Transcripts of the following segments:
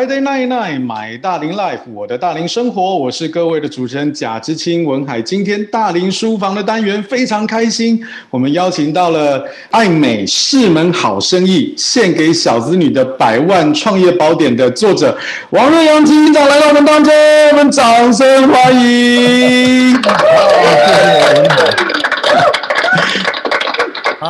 Friday night night，买大龄 Life，我的大龄生活，我是各位的主持人贾知青文海。今天大龄书房的单元非常开心，我们邀请到了爱美是门好生意，献给小子女的百万创业宝典的作者王瑞扬执行长来到我们当中，我们掌声欢迎。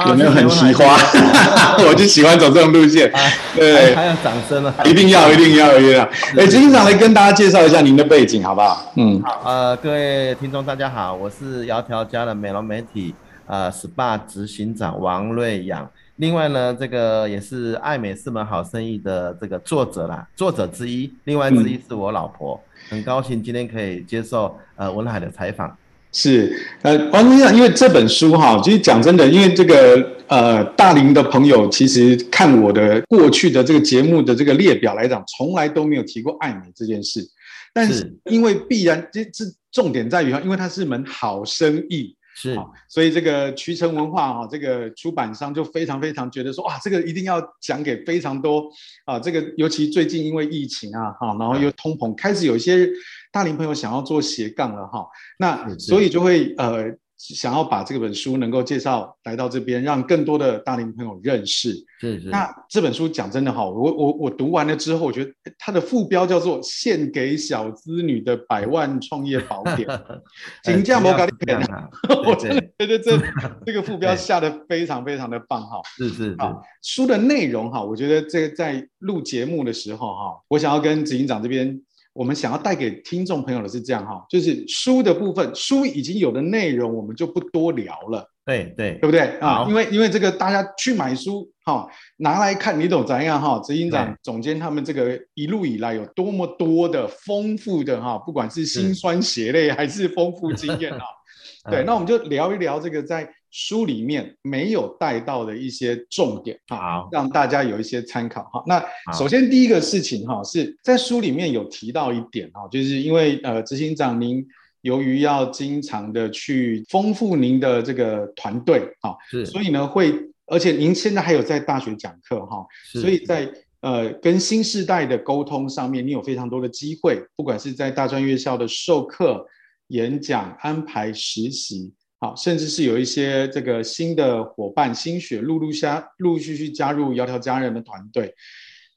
有没有很喜欢？我就喜欢走这种路线。对，还有掌声呢，一定要，一定要，一定要。哎，执行长来跟大家介绍一下您的背景，好不好？嗯，好。呃，各位听众，大家好，我是窈窕家的美容媒体呃 SPA 执行长王瑞阳。另外呢，这个也是爱美是门好生意的这个作者啦，作者之一。另外之一是我老婆，嗯、很高兴今天可以接受呃文海的采访。是，呃，王先生，因为这本书哈，其实讲真的，因为这个呃大龄的朋友，其实看我的过去的这个节目的这个列表来讲，从来都没有提过爱美这件事。但是因为必然，这这重点在于哈，因为它是门好生意，是，所以这个渠成文化哈，这个出版商就非常非常觉得说，哇，这个一定要讲给非常多啊，这个尤其最近因为疫情啊，哈，然后又通膨，开始有一些。大龄朋友想要做斜杠了哈，那所以就会呃想要把这本书能够介绍来到这边，让更多的大龄朋友认识。是是。那这本书讲真的哈，我我我读完了之后，我觉得它的副标叫做《献给小资女的百万创业宝典》。请价摩咖喱片啊！我真的觉得这 这个副标下得非常非常的棒哈。是是是。书的内容哈，我觉得这个在录节目的时候哈，我想要跟执行长这边。我们想要带给听众朋友的是这样哈，就是书的部分，书已经有的内容，我们就不多聊了。对对，对不对啊？因为因为这个大家去买书哈，拿来看，你懂怎样哈？执行长、总监他们这个一路以来有多么多的丰富的哈，不管是辛酸血泪还是丰富经验啊。对，那我们就聊一聊这个在。书里面没有带到的一些重点，好，让大家有一些参考哈。那首先第一个事情哈，是在书里面有提到一点哈，就是因为呃，执行长您由于要经常的去丰富您的这个团队哈，是，所以呢会，而且您现在还有在大学讲课哈，所以在呃跟新时代的沟通上面，你有非常多的机会，不管是在大专院校的授课、演讲、安排实习。好，甚至是有一些这个新的伙伴、新血陆陆下陆陆续续加入窈窕佳人的团队。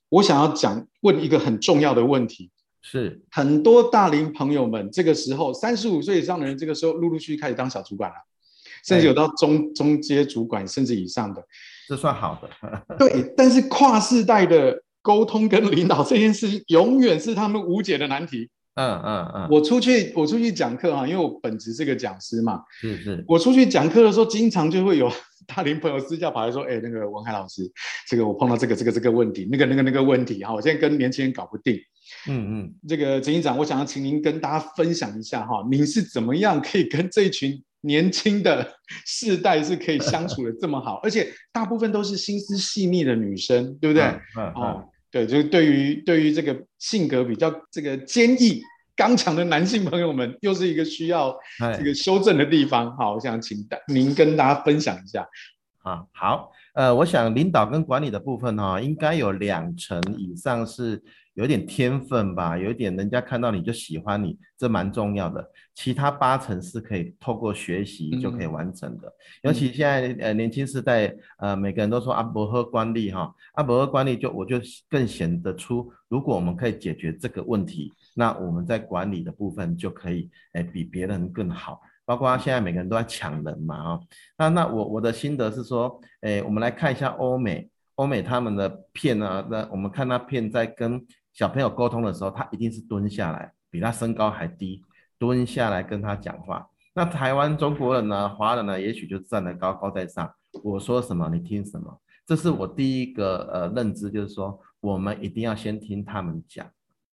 我想要讲问一个很重要的问题，是很多大龄朋友们这个时候三十五岁以上的人，这个时候陆陆续续开始当小主管了，甚至有到中中阶主管甚至以上的，这算好的。对，但是跨世代的沟通跟领导这件事情，永远是他们无解的难题。嗯嗯嗯，我出去我出去讲课哈，因为我本职是个讲师嘛，是是。我出去讲课的时候，经常就会有大龄朋友私下跑来说，哎，那个文海老师，这个我碰到这个这个这个问题，那个那个那个问题哈，我现在跟年轻人搞不定。嗯嗯，这个陈院长，我想要请您跟大家分享一下哈，您是怎么样可以跟这一群年轻的世代是可以相处的这么好，而且大部分都是心思细腻的女生，对不对？嗯 嗯。对，就是对于对于这个性格比较这个坚毅刚强的男性朋友们，又是一个需要这个修正的地方。好，我想请您跟大家分享一下。啊，好，呃，我想领导跟管理的部分哈，应该有两成以上是。有点天分吧，有点人家看到你就喜欢你，这蛮重要的。其他八成是可以透过学习就可以完成的。嗯、尤其现在呃年轻时代呃每个人都说阿伯和管理哈，阿伯和管理就我就更显得出，如果我们可以解决这个问题，那我们在管理的部分就可以哎比别人更好。包括现在每个人都在抢人嘛啊，那那我我的心得是说，哎我们来看一下欧美，欧美他们的片啊，那我们看那片在跟。小朋友沟通的时候，他一定是蹲下来，比他身高还低，蹲下来跟他讲话。那台湾中国人呢，华人呢，也许就站得高高在上，我说什么你听什么。这是我第一个呃认知，就是说我们一定要先听他们讲，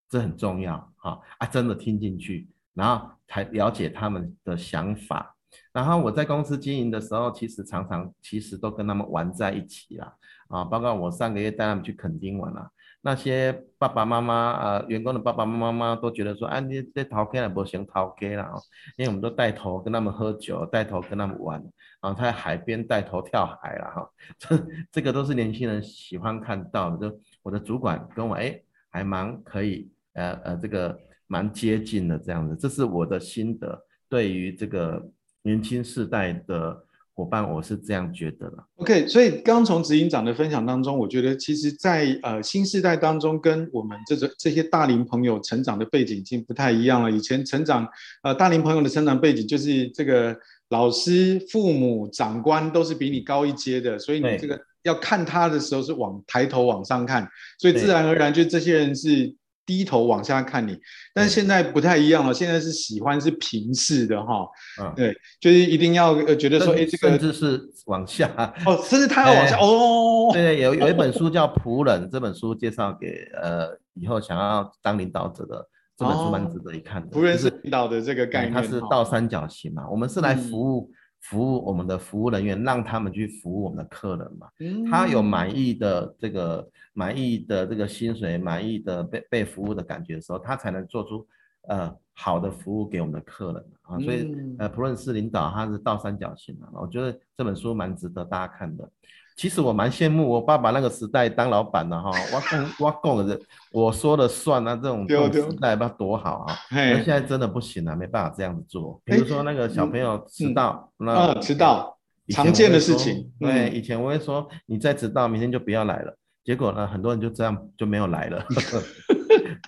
这很重要哈啊，真的听进去，然后才了解他们的想法。然后我在公司经营的时候，其实常常其实都跟他们玩在一起啦，啊包括我上个月带他们去垦丁玩了。那些爸爸妈妈呃，员工的爸爸妈妈都觉得说，啊，你这头家也不行头家了，因为我们都带头跟他们喝酒，带头跟他们玩，然后在海边带头跳海了哈，这这个都是年轻人喜欢看到的。就我的主管跟我，哎，还蛮可以，呃呃，这个蛮接近的这样子，这是我的心得。对于这个年轻世代的伙伴，我是这样觉得的。OK，所以刚从执行长的分享当中，我觉得其实在，在呃新时代当中，跟我们这种这些大龄朋友成长的背景已经不太一样了。以前成长，呃，大龄朋友的成长背景就是这个老师、父母、长官都是比你高一阶的，所以你这个要看他的时候是往抬头往上看，所以自然而然就这些人是。低头往下看你，但是现在不太一样了。现在是喜欢是平视的哈，嗯，对，就是一定要呃觉得说，哎，这个甚至是往下哦，甚至他要往下哦。对，有有一本书叫《仆人》，这本书介绍给呃以后想要当领导者的，这本书蛮值得一看的。仆人是领导的这个概念，它是倒三角形嘛，我们是来服务。服务我们的服务人员，让他们去服务我们的客人嘛。他有满意的这个满意的这个薪水，满意的被被服务的感觉的时候，他才能做出呃好的服务给我们的客人啊。所以呃，不论是领导，他是倒三角形的，我觉得这本书蛮值得大家看的。其实我蛮羡慕我爸爸那个时代当老板的哈，我讲我讲的，我说了算啊，这种时代不知道多好啊。那现在真的不行了，没办法这样子做。比如说那个小朋友迟到，那迟到常见的事情。对，以前我会说你再迟到，明天就不要来了。结果呢，很多人就这样就没有来了。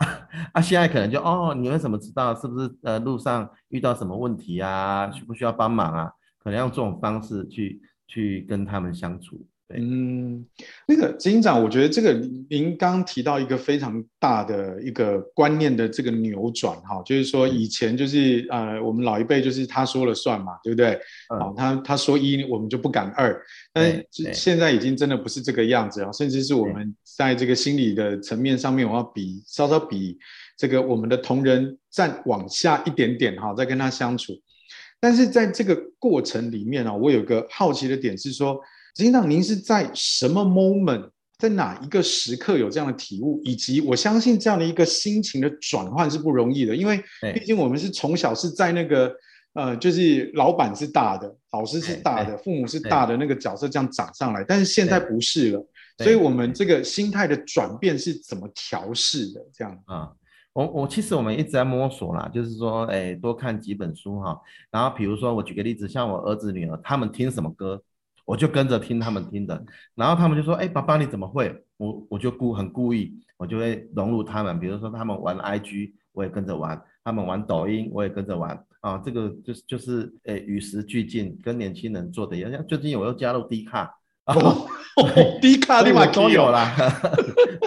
啊，现在可能就哦，你为什么迟到？是不是呃路上遇到什么问题啊？需不需要帮忙啊？可能用这种方式去去跟他们相处。嗯，那个执行长，我觉得这个您刚提到一个非常大的一个观念的这个扭转哈，就是说以前就是呃我们老一辈就是他说了算嘛，对不对？好，他他说一我们就不敢二，但是现在已经真的不是这个样子啊，甚至是我们在这个心理的层面上面，我要比稍稍比这个我们的同仁再往下一点点哈，再跟他相处。但是在这个过程里面啊，我有个好奇的点是说。执行长，您是在什么 moment，在哪一个时刻有这样的体悟？以及我相信这样的一个心情的转换是不容易的，因为毕竟我们是从小是在那个呃，就是老板是大的，老师是大的，父母是大的那个角色这样长上来，但是现在不是了，所以我们这个心态的转变是怎么调试的？这样啊，我我其实我们一直在摸索啦，就是说，哎，多看几本书哈，然后比如说我举个例子，像我儿子女儿他们听什么歌。我就跟着听他们听的，然后他们就说：“哎，爸爸你怎么会？”我我就故很故意，我就会融入他们。比如说他们玩 IG，我也跟着玩；他们玩抖音，我也跟着玩。啊，这个就是就是诶与时俱进，跟年轻人做的一样。像最近我又加入 D 卡，哦 D 卡立马都有了，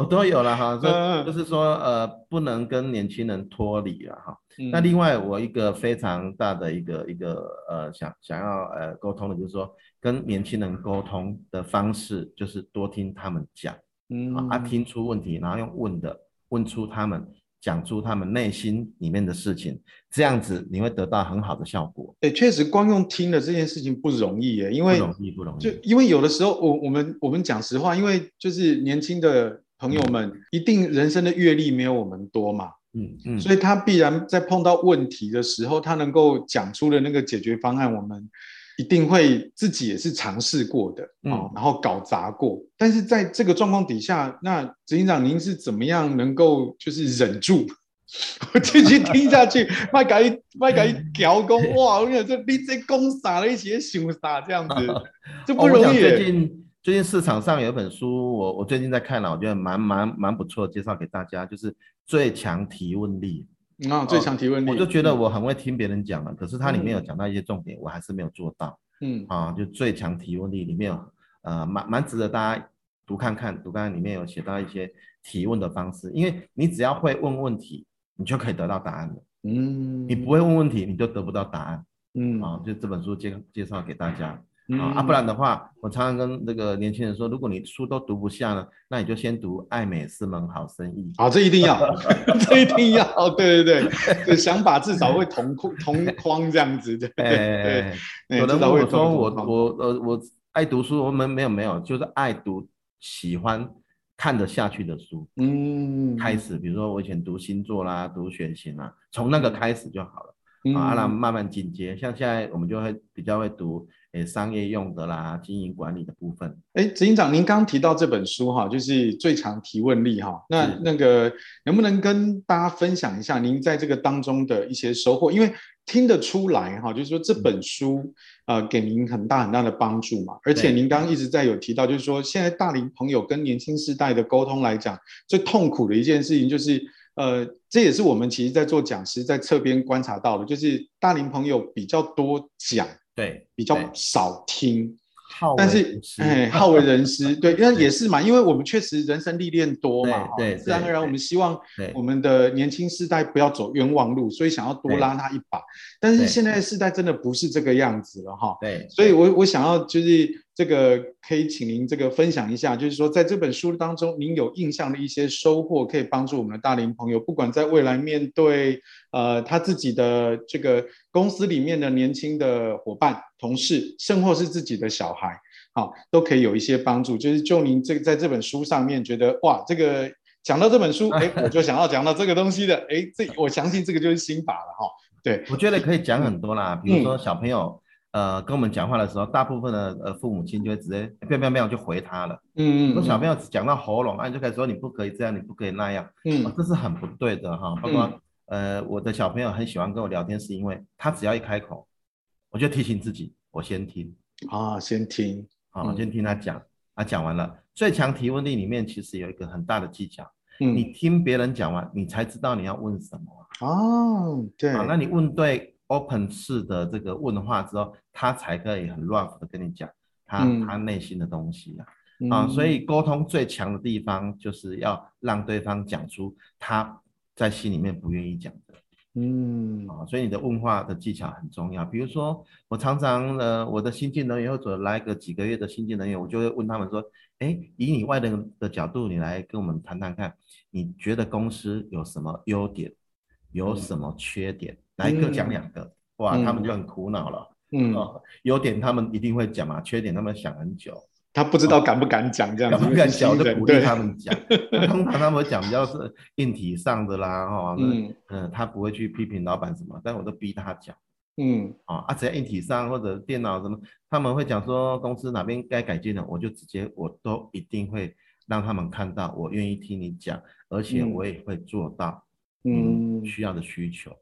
我都有了 哈。所以就是说呃，不能跟年轻人脱离了哈。那另外我一个非常大的一个一个呃想想要呃沟通的就是说。跟年轻人沟通的方式就是多听他们讲，嗯，啊，听出问题，然后用问的问出他们，讲出他们内心里面的事情，这样子你会得到很好的效果。哎，确实，光用听的这件事情不容易耶，因为不容易，不容易。就因为有的时候，我我们我们讲实话，因为就是年轻的朋友们，一定人生的阅历没有我们多嘛，嗯嗯，所以他必然在碰到问题的时候，他能够讲出的那个解决方案，我们。一定会自己也是尝试过的嗯、哦，然后搞砸过。嗯、但是在这个状况底下，那执行长您是怎么样能够就是忍住，我继续听下去，麦改麦改调工 哇！我跟你讲，这你这讲啥了？一起想啥这样子，这不容易。最近最近市场上有一本书，我我最近在看了，我觉得蛮蛮蛮不错，介绍给大家，就是最强提问力。啊，最强提问力，我就觉得我很会听别人讲了，可是它里面有讲到一些重点，我还是没有做到。嗯，啊，就最强提问力里面有，呃，蛮蛮值得大家读看看，读看看里面有写到一些提问的方式，因为你只要会问问题，你就可以得到答案了。嗯，你不会问问题，你就得不到答案。嗯，啊，就这本书介介绍给大家。啊，啊，不然的话，我常常跟这个年轻人说，如果你书都读不下呢，那你就先读《爱美是门好生意》。好，这一定要，这一定要，对对对，想法至少会同框同框这样子，对对对。有人问我说，我我呃我爱读书，我们没有没有，就是爱读喜欢看得下去的书。嗯，开始，比如说我以前读星座啦，读血型啦，从那个开始就好了。嗯、啊，让慢慢进阶。像现在我们就会比较会读。诶，商业用的啦，经营管理的部分。哎，执行长，您刚刚提到这本书哈，就是最强提问力哈。那那个能不能跟大家分享一下您在这个当中的一些收获？因为听得出来哈，就是说这本书呃给您很大很大的帮助嘛。而且您刚刚一直在有提到，就是说现在大龄朋友跟年轻世代的沟通来讲，最痛苦的一件事情就是呃，这也是我们其实在做讲师在侧边观察到的，就是大龄朋友比较多讲。对，比较少听，但是哎，好为人师，对，那也是嘛，因为我们确实人生历练多嘛，对，自然而然我们希望我们的年轻世代不要走冤枉路，所以想要多拉他一把。但是现在的世代真的不是这个样子了哈，对，所以我我想要就是。这个可以请您这个分享一下，就是说在这本书当中，您有印象的一些收获，可以帮助我们的大龄朋友，不管在未来面对呃他自己的这个公司里面的年轻的伙伴、同事，甚或是自己的小孩，好，都可以有一些帮助。就是就您这个在这本书上面觉得哇，这个讲到这本书，哎，我就想要讲到这个东西的，哎，这我相信这个就是心法了哈。对，我觉得可以讲很多啦，比如说小朋友。呃，跟我们讲话的时候，大部分的呃父母亲就会直接喵喵喵就回他了。嗯嗯。那小朋友讲到喉咙，啊，你就开始说你不可以这样，你不可以那样。嗯、哦。这是很不对的哈。包括、嗯、呃，我的小朋友很喜欢跟我聊天，是因为他只要一开口，我就提醒自己，我先听。啊，先听。好、哦，先听他讲。他、讲完了，最强提问力里面其实有一个很大的技巧。嗯。你听别人讲完，你才知道你要问什么。哦，对。啊，那你问对。Open 式的这个问话之后，他才可以很 rough 的跟你讲他、嗯、他内心的东西啊，嗯、啊，所以沟通最强的地方就是要让对方讲出他在心里面不愿意讲的，嗯，啊，所以你的问话的技巧很重要。比如说，我常常呃，我的新进人员或者来个几个月的新进人员，我就会问他们说，哎，以你外人的角度，你来跟我们谈谈看，你觉得公司有什么优点，有什么缺点？嗯来各讲两个，嗯、哇，他们就很苦恼了。嗯，优点他们一定会讲嘛，缺点他们想很久，他不知道敢不敢讲这样子。敢不敢讲就鼓励他们讲。通常他们会讲比较是硬体上的啦，哈，嗯嗯，他不会去批评老板什么，但我都逼他讲。嗯，啊，只要硬体上或者电脑什么，他们会讲说公司哪边该改进的，我就直接我都一定会让他们看到，我愿意听你讲，而且我也会做到，嗯，需要的需求。嗯，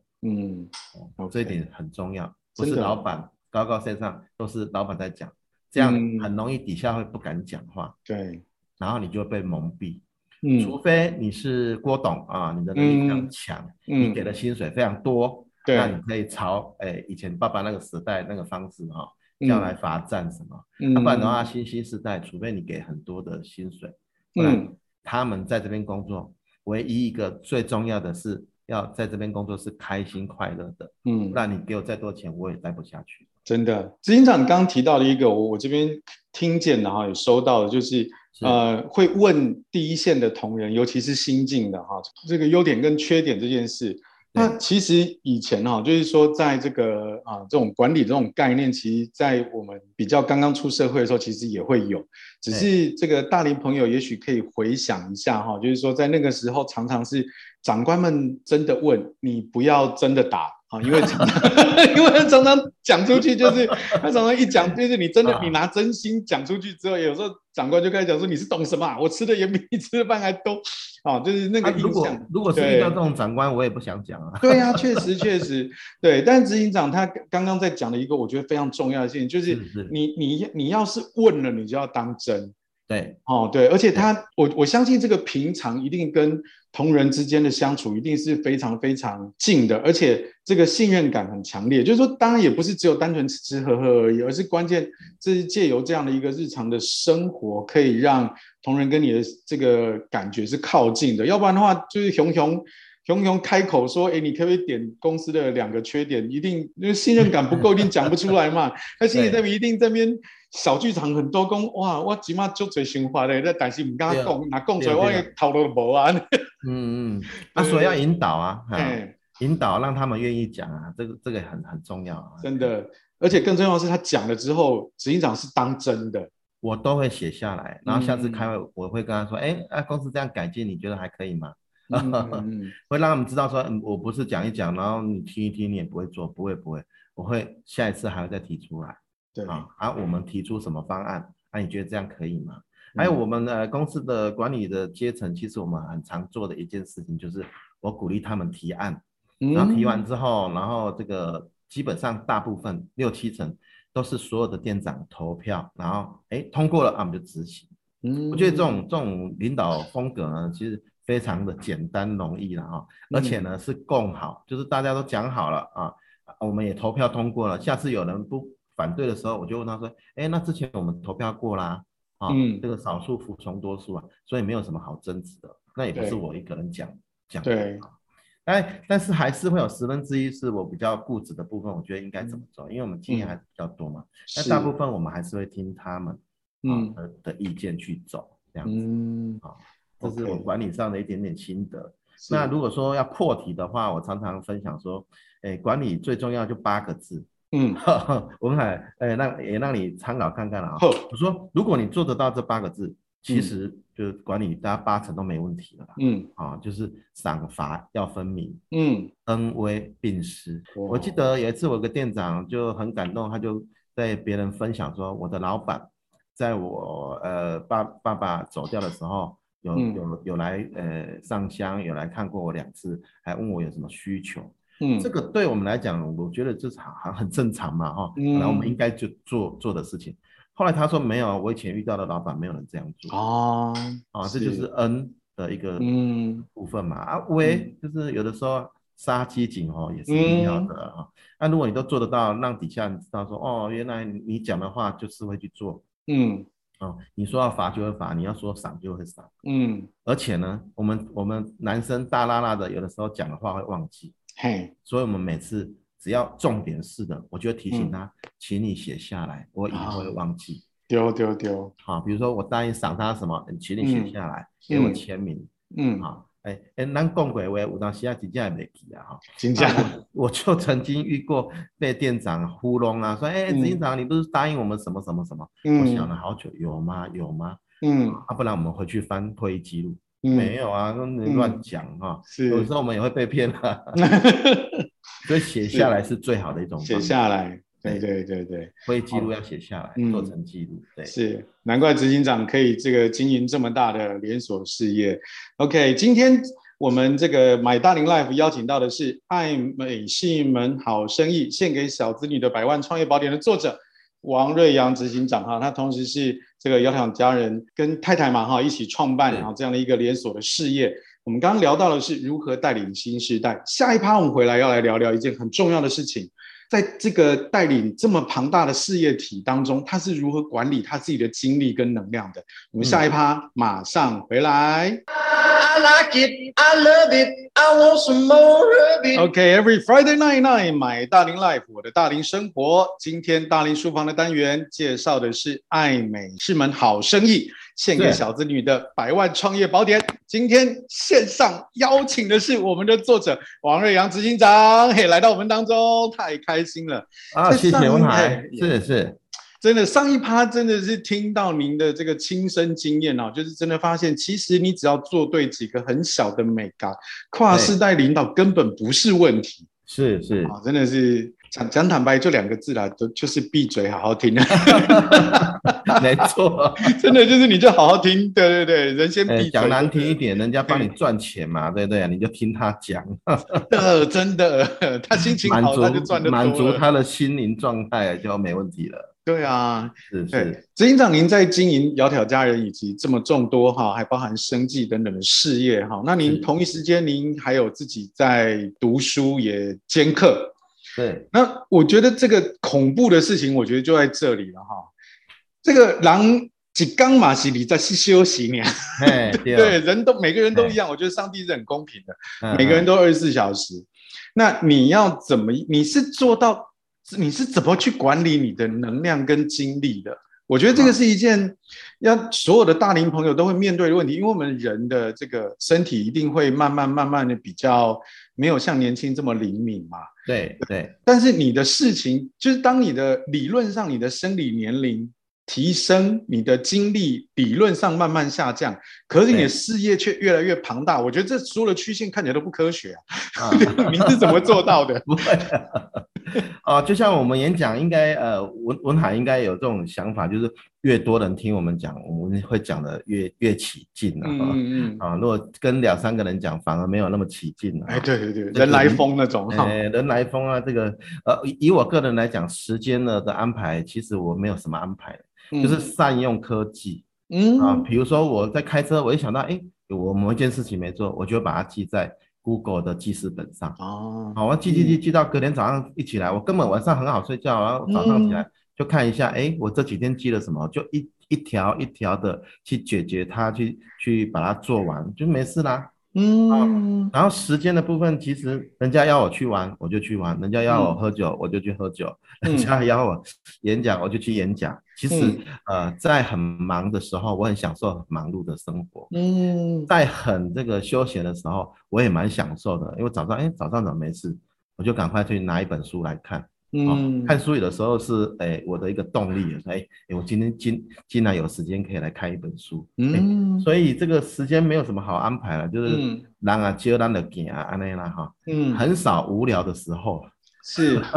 哦，这一点很重要，不是老板高高在上，都是老板在讲，这样很容易底下会不敢讲话，对，然后你就会被蒙蔽，嗯，除非你是郭董啊，你的能力非常强，你给的薪水非常多，对，那你可以朝哎以前爸爸那个时代那个方式哈，将来罚站什么，要不然的话新兴时代，除非你给很多的薪水，不然，他们在这边工作，唯一一个最重要的是。要在这边工作是开心快乐的，嗯，那你给我再多钱，我也待不下去。真的，执行长，你刚刚提到了一个，我我这边听见的哈，也收到的，就是，是。呃，会问第一线的同仁，尤其是新进的哈，这个优点跟缺点这件事。那其实以前哈，就是说，在这个啊这种管理这种概念，其实，在我们比较刚刚出社会的时候，其实也会有，只是这个大龄朋友也许可以回想一下哈，就是说在那个时候，常常是长官们真的问你，不要真的打。啊，因为常 常，因为他常常讲出去，就是他常常一讲，就是你真的，你拿真心讲出去之后，有时候长官就开始讲说你是懂什么啊？我吃的盐比你吃的饭还多，啊，就是那个影响。如果如果是遇到这种长官，我也不想讲啊。对呀，确实确实，对。但是执行长他刚刚在讲的一个，我觉得非常重要的事情，就是你你你要是问了，你就要当真。对，哦，对，而且他，我我相信这个平常一定跟同仁之间的相处一定是非常非常近的，而且这个信任感很强烈。就是说，当然也不是只有单纯吃吃喝喝而已，而是关键这是借由这样的一个日常的生活，可以让同仁跟你的这个感觉是靠近的。要不然的话，就是熊熊熊熊开口说，哎，你可不可以点公司的两个缺点？一定因为信任感不够，一定讲不出来嘛。他心里这边一定这边。小剧场很多讲哇，我起码就最想法的，那但是唔敢讲，那讲出来我也头都无啊。嗯嗯，那所以要引导啊，引导让他们愿意讲啊，这个这个很很重要啊。真的，而且更重要的是他讲了之后，执行长是当真的，我都会写下来，然后下次开会我会跟他说，哎，啊公司这样改进，你觉得还可以吗？嗯嗯、会让他们知道说，嗯，我不是讲一讲，然后你听一听，你也不会做，不会不会，我会下一次还会再提出来。对啊，啊，我们提出什么方案？啊，你觉得这样可以吗？还有我们的公司的管理的阶层，其实我们很常做的一件事情就是，我鼓励他们提案，然后提完之后，然后这个基本上大部分六七成都是所有的店长投票，然后哎通过了，啊，我们就执行。嗯，我觉得这种这种领导风格呢，其实非常的简单容易了哈，而且呢是共好，就是大家都讲好了啊，我们也投票通过了，下次有人不反对的时候，我就问他说，哎，那之前我们投票过啦。啊，嗯，这个少数服从多数啊，所以没有什么好争执的。那也不是我一个人讲讲的。对。哎，但是还是会有十分之一是我比较固执的部分，我觉得应该怎么做？因为我们经验还是比较多嘛。那大部分我们还是会听他们嗯的的意见去走这样子。嗯。啊，这是我管理上的一点点心得。那如果说要破题的话，我常常分享说，哎，管理最重要就八个字。嗯，文海，哎，让也让你参考看看了啊。我说，如果你做得到这八个字，其实就管理大家八成都没问题了。嗯，啊，就是赏罚要分明，嗯，恩威并施。我记得有一次我有个店长就很感动，他就在别人分享说，我的老板在我呃爸爸爸走掉的时候，有有有来呃上香，有来看过我两次，还问我有什么需求。嗯，这个对我们来讲，我觉得这是很很正常嘛，哈。嗯。然后我们应该就做做的事情。后来他说没有，我以前遇到的老板没有人这样做。哦。啊，这就是恩的一个嗯部分嘛。啊，威就是有的时候杀鸡儆猴也是必要的啊。那如果你都做得到，让底下人知道说，哦，原来你讲的话就是会去做。嗯。哦，你说要罚就会罚，你要说赏就会赏。嗯。而且呢，我们我们男生大拉拉的，有的时候讲的话会忘记。嘿，所以我们每次只要重点是的，我就提醒他，嗯、请你写下来，我以后会忘记。丢丢丢，好，比如说我答应赏他什么，请你写下来，嗯、给我签名。嗯，好，哎哎，咱讲过话，有当时啊，真正没记啊，哈，真正。我就曾经遇过被店长糊弄啊，说，哎，执行长，你不是答应我们什么什么什么？嗯、我想了好久，有吗？有吗？嗯，啊，不然我们回去翻会议记录。嗯、没有啊，那你乱讲哈。是，有时候我们也会被骗啊，所以写下来是最好的一种。写下来，对对对对，会议记录要写下来，嗯、做成记录。对，是，难怪执行长可以这个经营这么大的连锁事业。OK，今天我们这个买大龄 Life 邀请到的是爱美是一门好生意，献给小子女的百万创业宝典的作者王瑞阳执行长哈，他同时是。这个窈窕佳人跟太太嘛哈一起创办然后这样的一个连锁的事业。我们刚刚聊到的是如何带领新时代，下一趴我们回来要来聊聊一件很重要的事情，在这个带领这么庞大的事业体当中，他是如何管理他自己的精力跟能量的。我们下一趴马上回来。I like it, I love it, I want some more of it. Okay, every Friday night night, 买大龄 Life，我的大龄生活。今天大龄书房的单元介绍的是爱美是门好生意，献给小子女的百万创业宝典。今天线上邀请的是我们的作者王瑞阳执行长，嘿，来到我们当中，太开心了啊！谢谢文海，是是。真的，上一趴真的是听到您的这个亲身经验哦，就是真的发现，其实你只要做对几个很小的美感，跨世代领导根本不是问题。是是啊，真的是讲讲坦白就两个字啦，就就是闭嘴，好好听。没错，真的就是你就好好听，对对对，人先闭嘴。讲难听一点，人家帮你赚钱嘛，对不对？你就听他讲。呃，真的，他心情好，他就赚得多。满足他的心灵状态就没问题了。对啊，是是，执行长，您在经营窈窕佳人以及这么众多哈，还包含生计等等的事业哈，那您同一时间您还有自己在读书也兼课，对，那我觉得这个恐怖的事情，我觉得就在这里了哈，这个狼几刚马西里在休息呢，对，人都每个人都一样，我觉得上帝是很公平的，每个人都二十四小时，那你要怎么，你是做到？你是怎么去管理你的能量跟精力的？我觉得这个是一件要所有的大龄朋友都会面对的问题，因为我们人的这个身体一定会慢慢慢慢的比较没有像年轻这么灵敏嘛。对对。但是你的事情就是当你的理论上你的生理年龄提升，你的精力理论上慢慢下降，可是你的事业却越来越庞大。我觉得这所有的曲线看起来都不科学啊！啊你是怎么做到的？不会啊，就像我们演讲，应该呃文文海应该有这种想法，就是越多人听我们讲，我们会讲的越越起劲啊。嗯嗯啊，如果跟两三个人讲，反而没有那么起劲了。哎，对对对，人来疯那种。哎，人来疯啊，这个呃，以我个人来讲，时间呢的安排，其实我没有什么安排。就是善用科技，嗯啊，比如说我在开车，我一想到，哎，我某一件事情没做，我就会把它记在 Google 的记事本上。哦，好，我记记记记到隔天早上一起来，我根本晚上很好睡觉，然后早上起来就看一下，哎，我这几天记了什么，就一一条一条的去解决它，去去把它做完，就没事啦。嗯，然后时间的部分，其实人家要我去玩，我就去玩；人家要我喝酒，我就去喝酒；人家要我演讲，我就去演讲。其实，呃，在很忙的时候，我很享受很忙碌的生活。嗯，在很这个休闲的时候，我也蛮享受的，因为早上，哎，早上怎么没事，我就赶快去拿一本书来看。嗯，看书有的时候是哎我的一个动力，哎哎我今天今竟然有时间可以来看一本书，嗯，所以这个时间没有什么好安排了，就是让啊就让的给啊安内啦哈，嗯，很少无聊的时候，是。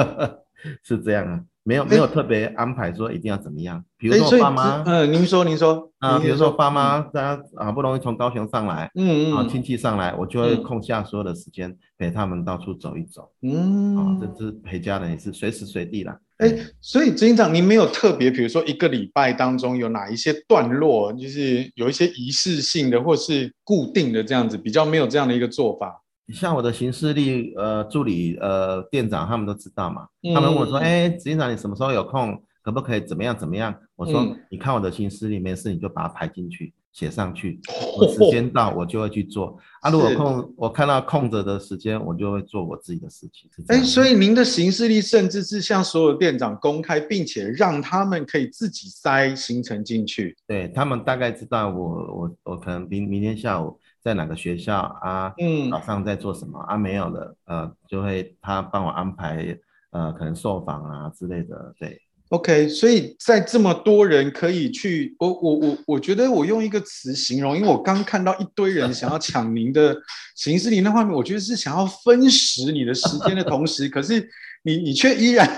是这样啊。没有没有特别安排说一定要怎么样，比如说我爸妈，嗯，您说您说啊，比如说爸妈大家好不容易从高雄上来，嗯嗯，啊亲戚上来，我就会空下所有的时间陪他们到处走一走，嗯，啊，这是陪家人也是随时随地啦。哎，所以执行长，您没有特别，比如说一个礼拜当中有哪一些段落，就是有一些仪式性的或是固定的这样子，比较没有这样的一个做法。像我的行事历呃助理呃店长他们都知道嘛，嗯、他们问我说，哎，执行长你什么时候有空，可不可以怎么样怎么样？我说，嗯、你看我的行事历没事你就把它排进去写上去，我时间到我就会去做。哦、啊，如果空我看到空着的时间，我就会做我自己的事情。哎，所以您的行事历甚至是向所有店长公开，并且让他们可以自己塞行程进去。对，他们大概知道我我我可能明明天下午。在哪个学校啊？嗯，早上在做什么啊？没有了，呃，就会他帮我安排，呃，可能受访啊之类的。对，OK，所以在这么多人可以去，我我我我觉得我用一个词形容，因为我刚看到一堆人想要抢您的 行事历那画面，我觉得是想要分食你的时间的同时，可是你你却依然。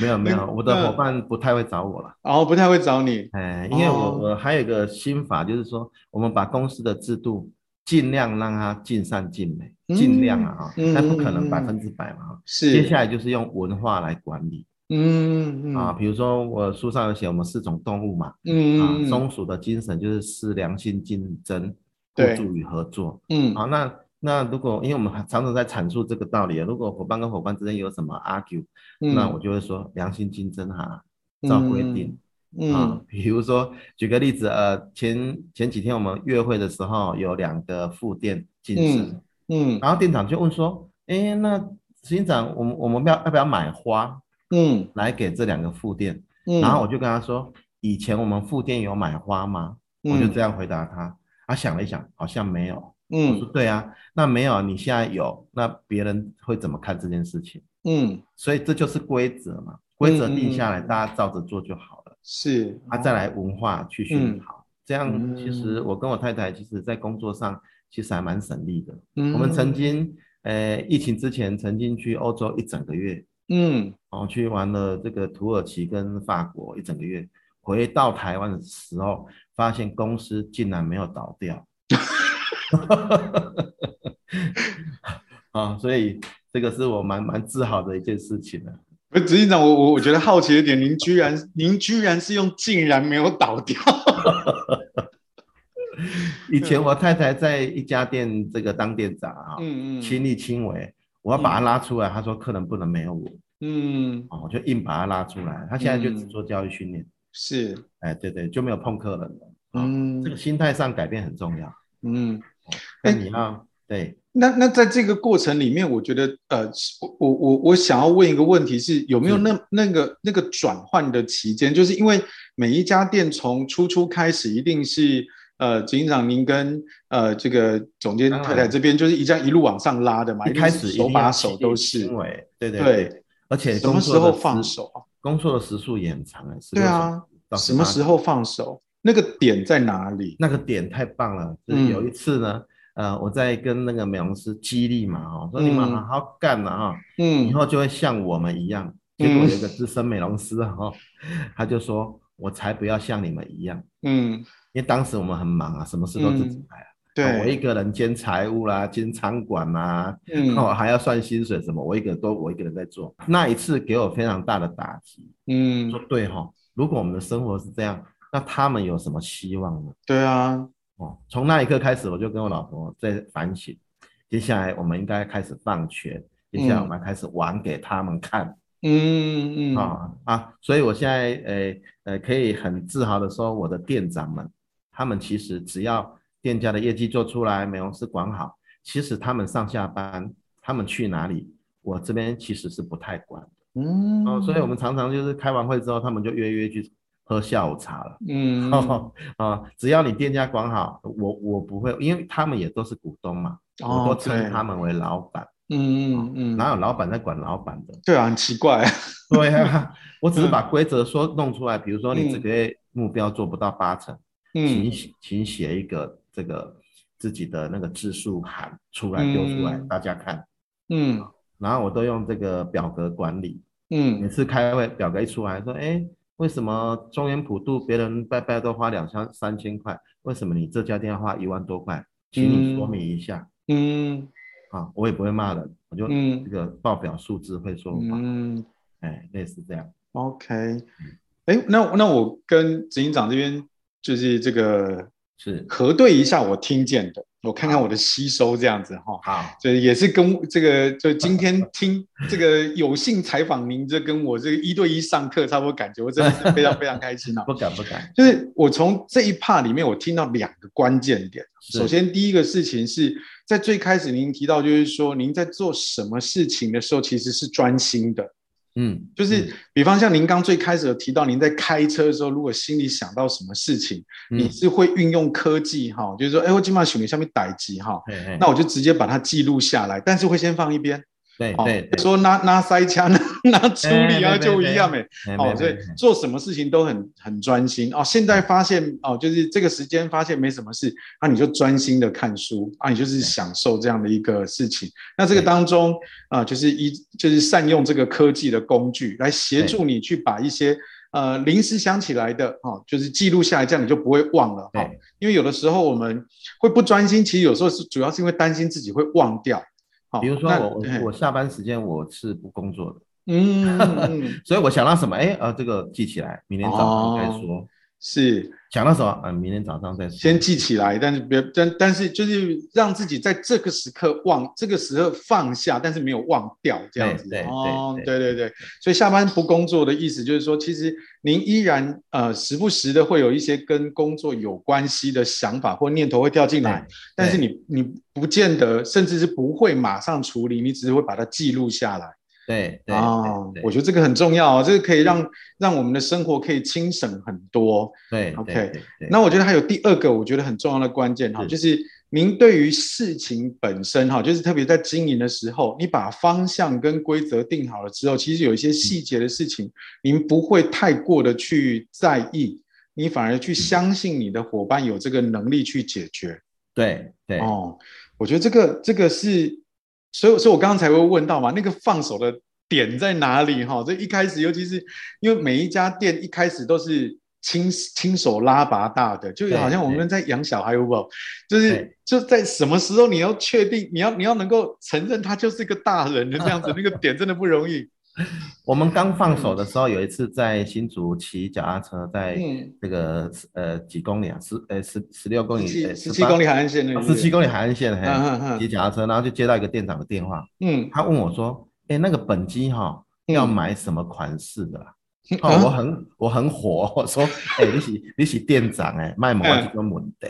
没 有没有，我的伙伴不太会找我了。哦，不太会找你。哎，因为我我还有一个心法，就是说我们把公司的制度尽量让它尽善尽美，尽量啊哈，但不可能百分之百嘛哈。是。接下来就是用文化来管理。嗯啊，比如说我书上有写我们四种动物嘛。嗯啊，松鼠的精神就是是良心竞争，互助与合作。嗯。好，那。那如果因为我们常常在阐述这个道理，如果伙伴跟伙伴之间有什么 argue，、嗯、那我就会说良性竞争哈，照规定、嗯、啊。比如说举个例子，呃，前前几天我们月会的时候有两个副店进市，嗯，嗯然后店长就问说，哎，那执行长，我们我们要要不要买花，嗯，来给这两个副店，嗯，然后我就跟他说，以前我们副店有买花吗？嗯、我就这样回答他，他想了一想，好像没有。嗯，我说对啊，那没有，你现在有，那别人会怎么看这件事情？嗯，所以这就是规则嘛，规则定下来，嗯、大家照着做就好了。是，他、啊、再来文化去熏陶，嗯、这样其实我跟我太太，其实在工作上其实还蛮省力的。嗯，我们曾经，呃，疫情之前曾经去欧洲一整个月，嗯，哦，去玩了这个土耳其跟法国一整个月，回到台湾的时候，发现公司竟然没有倒掉。哈！啊，所以这个是我蛮蛮自豪的一件事情的。不是执行长，我我我觉得好奇一点，您居然您居然是用竟然没有倒掉。以前我太太在一家店这个当店长啊，嗯嗯，亲力亲为，我要把她拉出来，她说客人不能没有我，嗯，哦，我就硬把她拉出来。她现在就只做教育训练，是，哎，对对，就没有碰客人了。嗯，这个心态上改变很重要。嗯。哎，你啊，对，那那在这个过程里面，我觉得，呃，我我我想要问一个问题是，有没有那那个那个转换的期间？就是因为每一家店从初初开始，一定是呃，执行长您跟呃这个总监太太这边，就是一这样一路往上拉的嘛，一开始手把手都是，对对对，而且什么时候放手？工作的时数也很长，对啊，到什么时候放手？那个点在哪里？那个点太棒了，就是有一次呢。嗯呃，我在跟那个美容师激励嘛，哈，说你们好好干了哈，嗯，以后就会像我们一样。结果有一个资深美容师哈，他就说，我才不要像你们一样，嗯，因为当时我们很忙啊，什么事都自己来啊，对，我一个人兼财务啦，兼仓管啦，嗯，我还要算薪水什么，我一个人都我一个人在做。那一次给我非常大的打击，嗯，说对哈，如果我们的生活是这样，那他们有什么希望呢？对啊。哦，从那一刻开始，我就跟我老婆在反省，接下来我们应该开始放权，接下来我们开始玩给他们看。嗯嗯啊啊，所以我现在呃呃可以很自豪的说，我的店长们，他们其实只要店家的业绩做出来，美容师管好，其实他们上下班，他们去哪里，我这边其实是不太管的。嗯，哦，所以我们常常就是开完会之后，他们就约约去。喝下午茶了，嗯。啊，只要你店家管好，我我不会，因为他们也都是股东嘛，哦、我都称他们为老板，嗯嗯嗯，哪有老板在管老板的？对啊，很奇怪，对啊，我只是把规则说弄出来，嗯、比如说你这个月目标做不到八成，嗯，请写请写一个这个自己的那个字数函出来丢出来，嗯、大家看，嗯，然后我都用这个表格管理，嗯，每次开会表格一出来说，哎。为什么中原普渡别人拜拜都花两三三千块？为什么你这家店要花一万多块？请你说明一下。嗯，啊，我也不会骂人，我就这个报表数字会说话。嗯，哎，类似这样。OK，哎，那那我跟执行长这边就是这个是核对一下我听见的。我看看我的吸收这样子哈，好，就也是跟这个，就今天听这个有幸采访您，这跟我这个一对一上课差不多感觉，我真的是非常非常开心啊！不敢不敢，就是我从这一 part 里面，我听到两个关键点。首先，第一个事情是在最开始您提到，就是说您在做什么事情的时候，其实是专心的。嗯，就是比方像您刚最开始有提到，您在开车的时候，如果心里想到什么事情，嗯、你是会运用科技哈，就是说，哎，我今晚选你下面逮机哈，那我就直接把它记录下来，但是会先放一边。对对，说拿拿塞枪拿 拿处理啊，就一样哎。哦，所以做什么事情都很很专心哦。现在发现哦，就是这个时间发现没什么事，那你就专心的看书啊，你就是享受这样的一个事情。那这个当中啊，就是一就是善用这个科技的工具来协助你去把一些呃临时想起来的哈，就是记录下来，这样你就不会忘了哈。因为有的时候我们会不专心，其实有时候是主要是因为担心自己会忘掉。比如说我我我下班时间我是不工作的，嗯，所以我想到什么，哎，啊，这个记起来，明天早上再说。是想到什么？嗯，明天早上再说。先记起来，但是别，但但是就是让自己在这个时刻忘，这个时候放下，但是没有忘掉这样子。哦，对对对。所以下班不工作的意思就是说，其实您依然呃时不时的会有一些跟工作有关系的想法或念头会跳进来，但是你你不见得，甚至是不会马上处理，你只是会把它记录下来。对啊，我觉得这个很重要，这个可以让让我们的生活可以轻省很多。对，OK。那我觉得还有第二个，我觉得很重要的关键哈，就是您对于事情本身哈，就是特别在经营的时候，你把方向跟规则定好了之后，其实有一些细节的事情，您不会太过的去在意，你反而去相信你的伙伴有这个能力去解决。对对哦，我觉得这个这个是。所以，所以我刚刚才会问到嘛，那个放手的点在哪里？哈，这一开始，尤其是因为每一家店一开始都是亲亲手拉拔大的，就好像我们在养小孩，有没有？就是就在什么时候你要确定，你要你要能够承认他就是一个大人的这样子，那个点真的不容易。我们刚放手的时候，有一次在新竹骑脚踏车，在这个呃几公里啊，十呃十十六公里，十七公里海岸线，十七公里海岸线，嘿，骑脚踏车，然后就接到一个店长的电话，嗯，他问我说，哎，那个本机哈要买什么款式的？哦，我很我很火，我说，哎，你是你是店长哎，卖毛几个门的。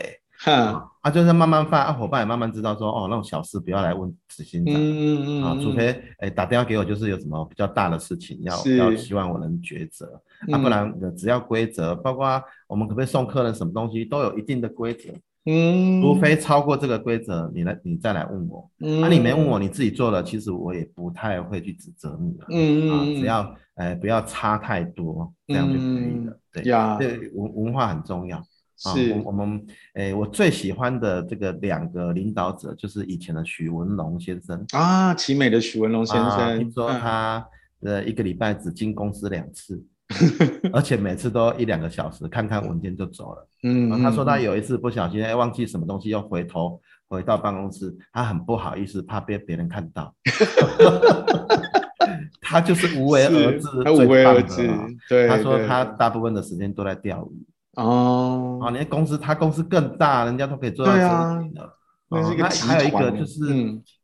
哼，啊，就是慢慢发，啊，伙伴也慢慢知道说，哦，那种小事不要来问执行长，嗯嗯嗯，啊，除非哎打电话给我，就是有什么比较大的事情要要希望我能抉择，啊，不然只要规则，包括我们可不可以送客人什么东西，都有一定的规则，嗯，除非超过这个规则，你来你再来问我。嗯，那、啊、你没问我，你自己做了，其实我也不太会去指责你了。嗯。啊，只要呃不要差太多，这样就可以了。嗯、对呀，对文文化很重要。是，啊、我，我们诶，我最喜欢的这个两个领导者就是以前的许文龙先生啊，奇美的许文龙先生，啊、听说他呃一个礼拜只进公司两次。而且每次都一两个小时，看看文件就走了。嗯，他说他有一次不小心哎忘记什么东西，又回头回到办公室，他很不好意思，怕被别人看到。他就是无为而治，他无为而治。对，他说他大部分的时间都在钓鱼。哦，啊，你看公司，他公司更大，人家都可以做到这样的。那、哦、还有一个就是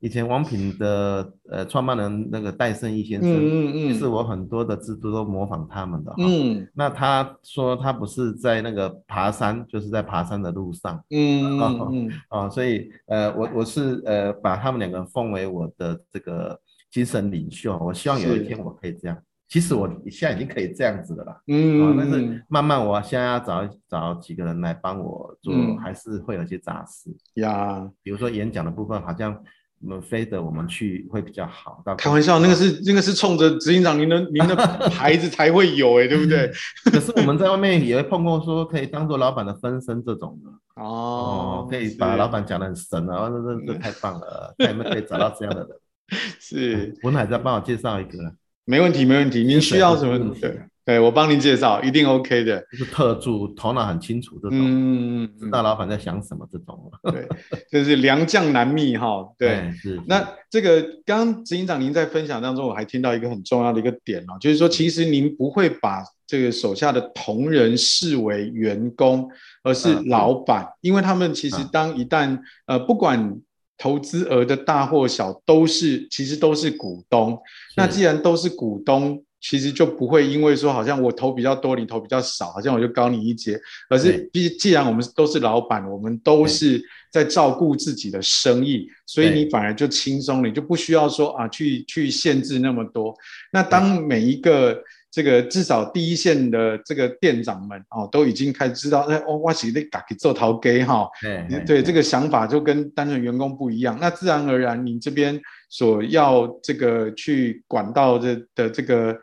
以前王品的、嗯、呃创办人那个戴胜义先生，嗯嗯嗯，是我很多的制度都模仿他们的哈。嗯，那他说他不是在那个爬山，就是在爬山的路上。嗯嗯 嗯，哦，所以呃我我是呃把他们两个奉为我的这个精神领袖，我希望有一天我可以这样。其实我现在已经可以这样子的了，嗯，但是慢慢我现在要找找几个人来帮我做，嗯、还是会有一些杂事呀。比如说演讲的部分，好像我们非得我们去会比较好。开玩笑，那个是那个是冲着执行长您的 您的牌子才会有哎，对不对？可是我们在外面也会碰过，说可以当做老板的分身这种的哦，哦，可以把老板讲的很神啊，这这这太棒了，看你们可以找到这样的人。是文海再帮我介绍一个。没问题，没问题。您需要什么？对，对我帮您介绍，一定 OK 的。就是特助，头脑很清楚这种，嗯，知道老板在想什么这种。对，就是良将难觅哈。对，是。那这个刚刚执行长您在分享当中，我还听到一个很重要的一个点哦，就是说，其实您不会把这个手下的同仁视为员工，而是老板，因为他们其实当一旦呃不管。投资额的大或小都是，其实都是股东。那既然都是股东，其实就不会因为说好像我投比较多，你投比较少，好像我就高你一截。而是，既既然我们都是老板，我们都是在照顾自己的生意，所以你反而就轻松了，你就不需要说啊去去限制那么多。那当每一个。这个至少第一线的这个店长们哦，都已经开始知道，哎，哦，我是得自己做头给哈，对，对，这个想法就跟单纯员工不一样。那自然而然，你这边所要这个去管到的的这个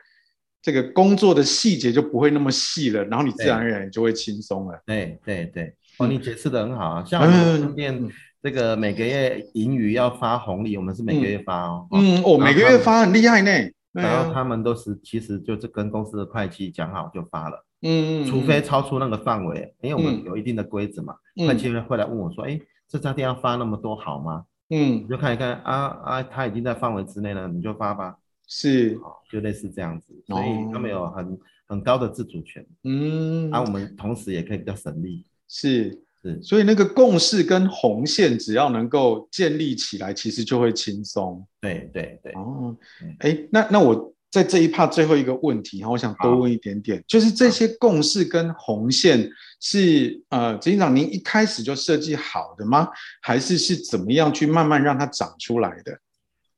这个工作的细节就不会那么细了，然后你自然而然就会轻松了。对对对，哦，你解释的很好啊。像我们店这个每个月盈余要发红利，我们是每个月发哦。嗯，哦，每个月发很厉害呢。然后他们都是其实就是跟公司的会计讲好就发了，嗯，除非超出那个范围，因为我们有一定的规则嘛，会计会来问我说，哎，这家店要发那么多好吗？嗯，就看一看啊啊，他已经在范围之内了，你就发吧，是，就类似这样子，所以他们有很很高的自主权，嗯，啊，我们同时也可以比较省力，是。是，所以那个共识跟红线只要能够建立起来，其实就会轻松。对对对。哦，哎，那那我在这一 part 最后一个问题哈，我想多问一点点，就是这些共识跟红线是呃，执行长您一开始就设计好的吗？还是是怎么样去慢慢让它长出来的？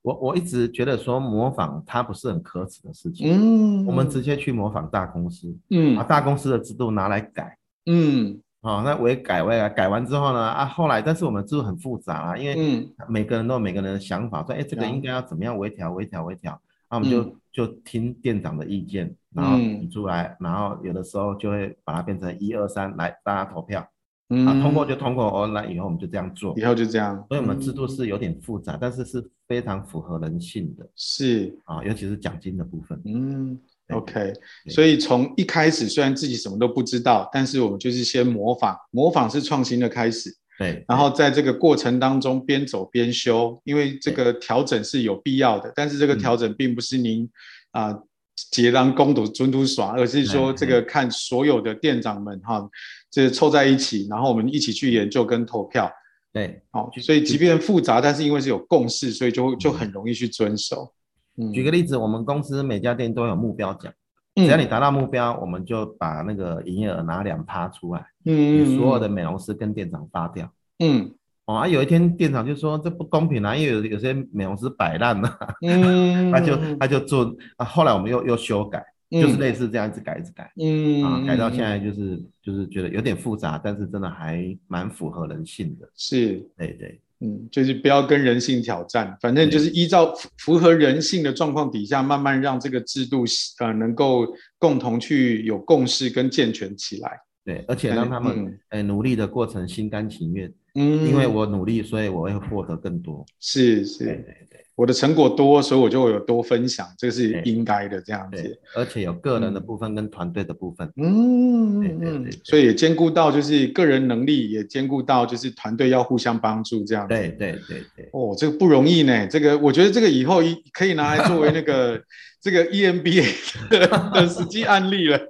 我我一直觉得说模仿它不是很可耻的事情。嗯，我们直接去模仿大公司，嗯，把大公司的制度拿来改，嗯。哦，那我也改，我也改，改完之后呢，啊，后来，但是我们制度很复杂啊，因为每个人都有每个人的想法，说，哎，这个应该要怎么样微调，微调，微调，那我们就就听店长的意见，然后提出来，然后有的时候就会把它变成一二三，来大家投票，嗯，通过就通过，哦，那以后我们就这样做，以后就这样，所以我们制度是有点复杂，但是是非常符合人性的，是。啊，尤其是奖金的部分，嗯。OK，所以从一开始虽然自己什么都不知道，但是我们就是先模仿，模仿是创新的开始。对，然后在这个过程当中边走边修，因为这个调整是有必要的，但是这个调整并不是您啊截然攻读尊嘟耍，而是说这个看所有的店长们哈，这凑在一起，然后我们一起去研究跟投票。对，好，所以即便复杂，但是因为是有共识，所以就就很容易去遵守。举个例子，我们公司每家店都有目标奖，只要你达到目标，我们就把那个营业额拿两趴出来，嗯，所有的美容师跟店长发掉，嗯，哦，啊，有一天店长就说这不公平啊，因为有有些美容师摆烂了，嗯，他就他就做，啊，后来我们又又修改，就是类似这样一直改一直改，嗯啊，改到现在就是就是觉得有点复杂，但是真的还蛮符合人性的。是，对对，嗯，就是不要跟人性挑战，反正就是依照符合人性的状况底下，慢慢让这个制度呃能够共同去有共识跟健全起来。对，而且让他们诶努力的过程心甘情愿，嗯，因为我努力，所以我会获得更多。是是，对对对。我的成果多，所以我就有多分享，这个是应该的，这样子。而且有个人的部分跟团队的部分，嗯嗯嗯，所以也兼顾到就是个人能力，也兼顾到就是团队要互相帮助这样子。对对对对。哦，这个不容易呢，这个我觉得这个以后一可以拿来作为那个 这个 EMBA 的的实际案例了。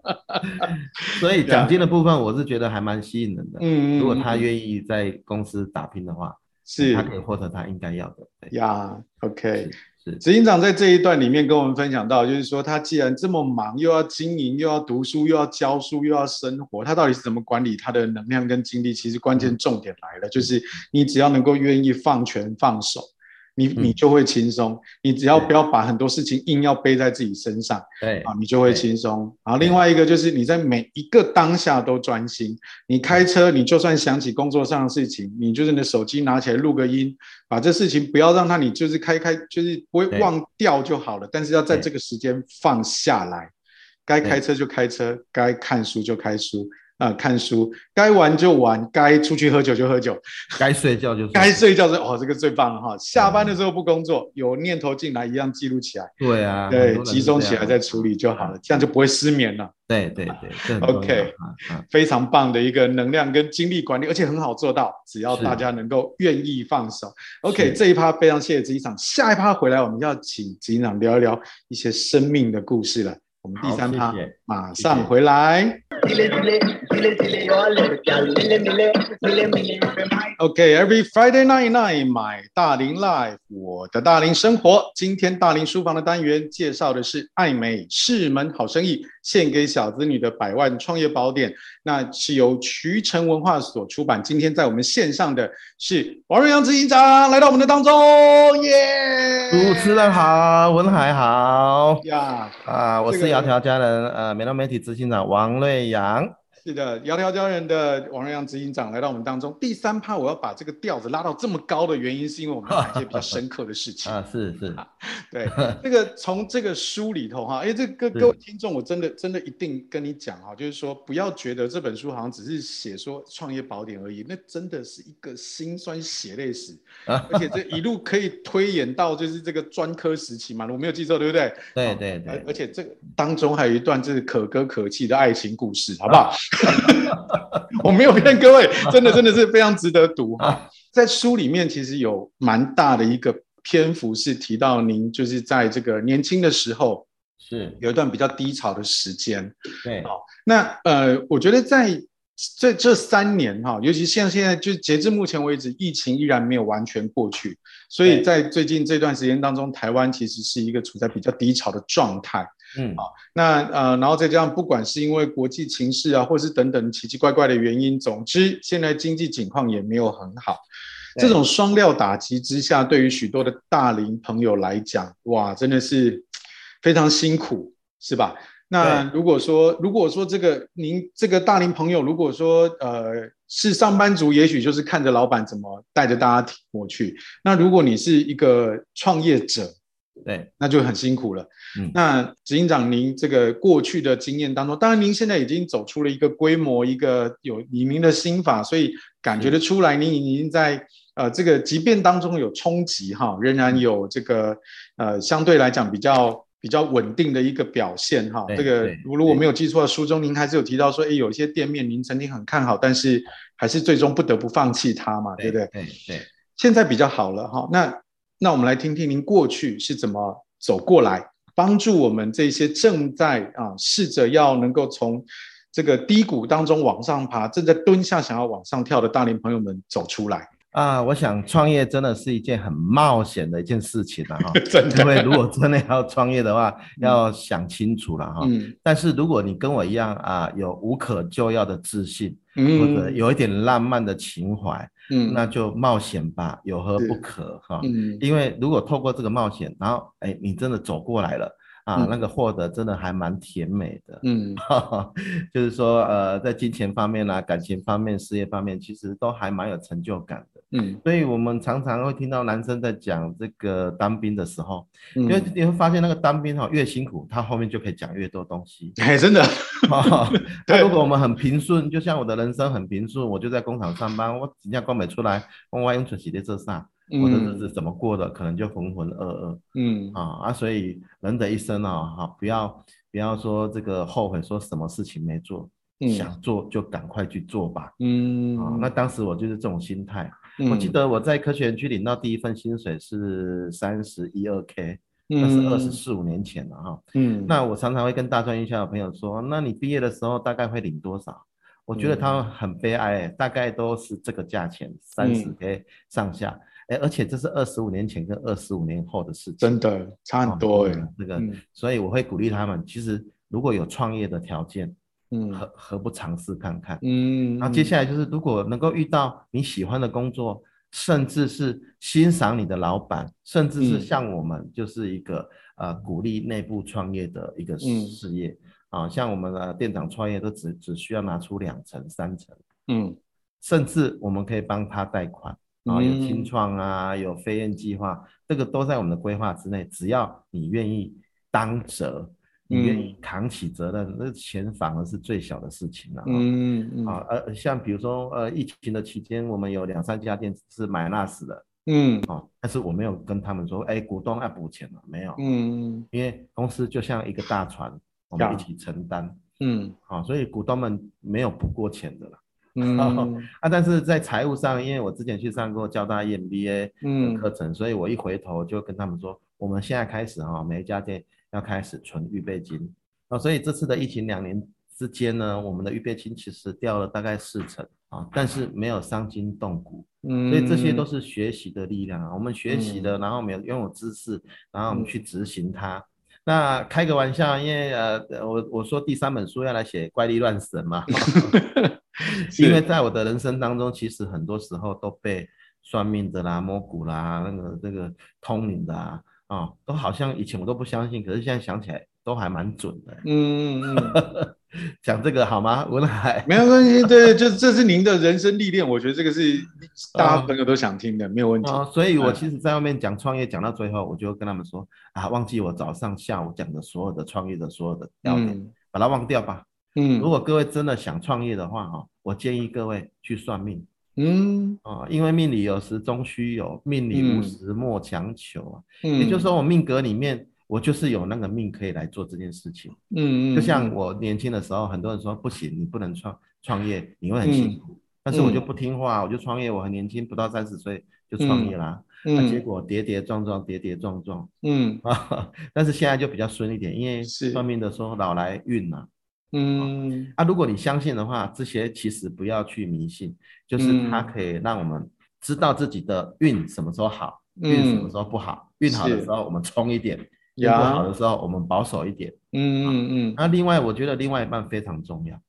所以奖金的部分，我是觉得还蛮吸引人的。嗯嗯。如果他愿意在公司打拼的话。是，他可以获得他应该要的。呀、yeah，OK，是执行长在这一段里面跟我们分享到，就是说他既然这么忙，又要经营，又要读书，又要教书，又要生活，他到底是怎么管理他的能量跟精力？其实关键重点来了，就是你只要能够愿意放权放手。你你就会轻松，你只要不要把很多事情硬要背在自己身上，对啊，你就会轻松。然后另外一个就是你在每一个当下都专心。你开车，你就算想起工作上的事情，你就是你的手机拿起来录个音，把这事情不要让它你就是开开，就是不会忘掉就好了。但是要在这个时间放下来，该开车就开车，该看书就看书。啊、呃，看书，该玩就玩，该出去喝酒就喝酒，该睡觉就睡该睡觉就哦，这个最棒了哈！下班的时候不工作，嗯、有念头进来一样记录起来。对啊，对，集中起来再处理就好了，这样就不会失眠了。对对对，OK，、啊、非常棒的一个能量跟精力管理，而且很好做到，只要大家能够愿意放手。OK，这一趴非常谢谢执行长，下一趴回来我们要请执行长聊一聊一些生命的故事了。我们第三趴马上回来。OK，Every Friday night night，买大龄 Life，我的大龄生活。今天大龄书房的单元介绍的是爱美是门好生意，献给小子女的百万创业宝典。那是由渠成文化所出版。今天在我们线上的是王瑞阳执行长来到我们的当中，耶！主持人好，文海好呀啊，我是窈窕佳人呃美乐媒体执行长王瑞阳。是的，窈窕佳人的王瑞阳执行长来到我们当中。第三趴，我要把这个调子拉到这么高的原因，是因为我们谈一些比较深刻的事情 啊。是是，对，这个从这个书里头哈，哎，这个各位听众，我真的真的一定跟你讲哈，就是说不要觉得这本书好像只是写说创业宝典而已，那真的是一个辛酸血泪史，而且这一路可以推演到就是这个专科时期嘛，我没有记错对不对？对对对，而且这个当中还有一段就是可歌可泣的爱情故事，好不好？我没有骗各位，真的真的是非常值得读哈。在书里面其实有蛮大的一个篇幅是提到您就是在这个年轻的时候是有一段比较低潮的时间。对，好，那呃，我觉得在这这三年哈，尤其像现在就截至目前为止，疫情依然没有完全过去，所以在最近这段时间当中，台湾其实是一个处在比较低潮的状态。嗯，好，那呃，然后再加上，不管是因为国际情势啊，或是等等奇奇怪怪的原因，总之现在经济情况也没有很好。这种双料打击之下，对于许多的大龄朋友来讲，哇，真的是非常辛苦，是吧？那如果说，如果说这个您这个大龄朋友，如果说呃是上班族，也许就是看着老板怎么带着大家过去。那如果你是一个创业者，对，那就很辛苦了。嗯，那执行长，您这个过去的经验当中，当然您现在已经走出了一个规模，一个有李明的心法，所以感觉得出来，您已经在呃这个即便当中有冲击哈，仍然有这个呃相对来讲比较比较稳定的一个表现哈。这个如果没有记错，书中您还是有提到说，哎，有一些店面您曾经很看好，但是还是最终不得不放弃它嘛，对不对？对对。现在比较好了哈，那那我们来听听您过去是怎么走过来。帮助我们这些正在啊试着要能够从这个低谷当中往上爬，正在蹲下想要往上跳的大龄朋友们走出来啊！我想创业真的是一件很冒险的一件事情了哈，真。因为如果真的要创业的话，嗯、要想清楚了哈。嗯。但是如果你跟我一样啊，有无可救药的自信，嗯，或者有一点浪漫的情怀。嗯，那就冒险吧，有何不可哈？嗯，因为如果透过这个冒险，然后哎，你真的走过来了啊，那个获得真的还蛮甜美的。嗯，就是说，呃，在金钱方面啦、啊、感情方面、事业方面，其实都还蛮有成就感的。嗯，所以我们常常会听到男生在讲这个当兵的时候，嗯、因为你会发现那个当兵哈越辛苦，他后面就可以讲越多东西。哎，真的。那如果我们很平顺，就像我的人生很平顺，我就在工厂上班，我几天光没出来，我外用存洗的这啥。我的日子怎么过的，可能就浑浑噩噩。嗯啊啊，所以人的一生啊，哈，不要不要说这个后悔，说什么事情没做，嗯、想做就赶快去做吧。嗯啊，那当时我就是这种心态。嗯、我记得我在科学园区领到第一份薪水是三十一二 K，那是二十四五年前了哈。嗯，那我常常会跟大专院校的朋友说，那你毕业的时候大概会领多少？我觉得他们很悲哀，大概都是这个价钱，三十 K 上下。哎，而且这是二十五年前跟二十五年后的事情，真的差很多哎、哦。这个，嗯、所以我会鼓励他们，其实如果有创业的条件，嗯，何何不尝试看看？嗯，然后接下来就是，如果能够遇到你喜欢的工作，甚至是欣赏你的老板，甚至是像我们就是一个、嗯、呃鼓励内部创业的一个事业、嗯、啊，像我们的店长创业都只只需要拿出两成三成，嗯，甚至我们可以帮他贷款。然后有清创啊，有飞燕计划，这个都在我们的规划之内。只要你愿意当责，你愿意扛起责任，那钱反而是最小的事情了。嗯嗯。啊，呃，像比如说，呃，疫情的期间，我们有两三家店是买纳死的。嗯。啊，但是我没有跟他们说，哎，股东要补钱了，没有。嗯。因为公司就像一个大船，我们一起承担。嗯。好，所以股东们没有补过钱的了。嗯 啊，但是在财务上，因为我之前去上过交大 EMBA 的课程，嗯、所以我一回头就跟他们说，我们现在开始哈，每一家店要开始存预备金啊，所以这次的疫情两年之间呢，我们的预备金其实掉了大概四成啊，但是没有伤筋动骨，嗯，所以这些都是学习的力量啊，我们学习的，然后我们拥有知识，然后我们去执行它。那开个玩笑，因为呃，我我说第三本书要来写怪力乱神嘛。因为在我的人生当中，其实很多时候都被算命的啦、摸骨啦、那个这个通灵的啊，啊、哦，都好像以前我都不相信，可是现在想起来都还蛮准的。嗯嗯嗯，讲这个好吗？文海，没有关系，对，就这是您的人生历练，我觉得这个是大家朋友都想听的，哦、没有问题、哦。所以我其实在外面讲创业，讲到最后，我就跟他们说啊，忘记我早上、下午讲的所有的创业的所有的要点，嗯、把它忘掉吧。嗯，如果各位真的想创业的话，哈，我建议各位去算命。嗯，啊，因为命里有时终须有，命里无时莫强求啊。嗯，也就是说，我命格里面，我就是有那个命可以来做这件事情。嗯嗯，就像我年轻的时候，很多人说不行，你不能创创业，你会很辛苦。但是我就不听话，我就创业。我很年轻，不到三十岁就创业啦。嗯，那结果跌跌撞撞，跌跌撞撞。嗯啊，但是现在就比较顺一点，因为算命的说老来运呐。嗯，啊，如果你相信的话，这些其实不要去迷信，就是它可以让我们知道自己的运什么时候好，运、嗯、什么时候不好。运好的时候我们冲一点，运不好的时候我们保守一点。嗯嗯嗯。那另外，我觉得另外一半非常重要。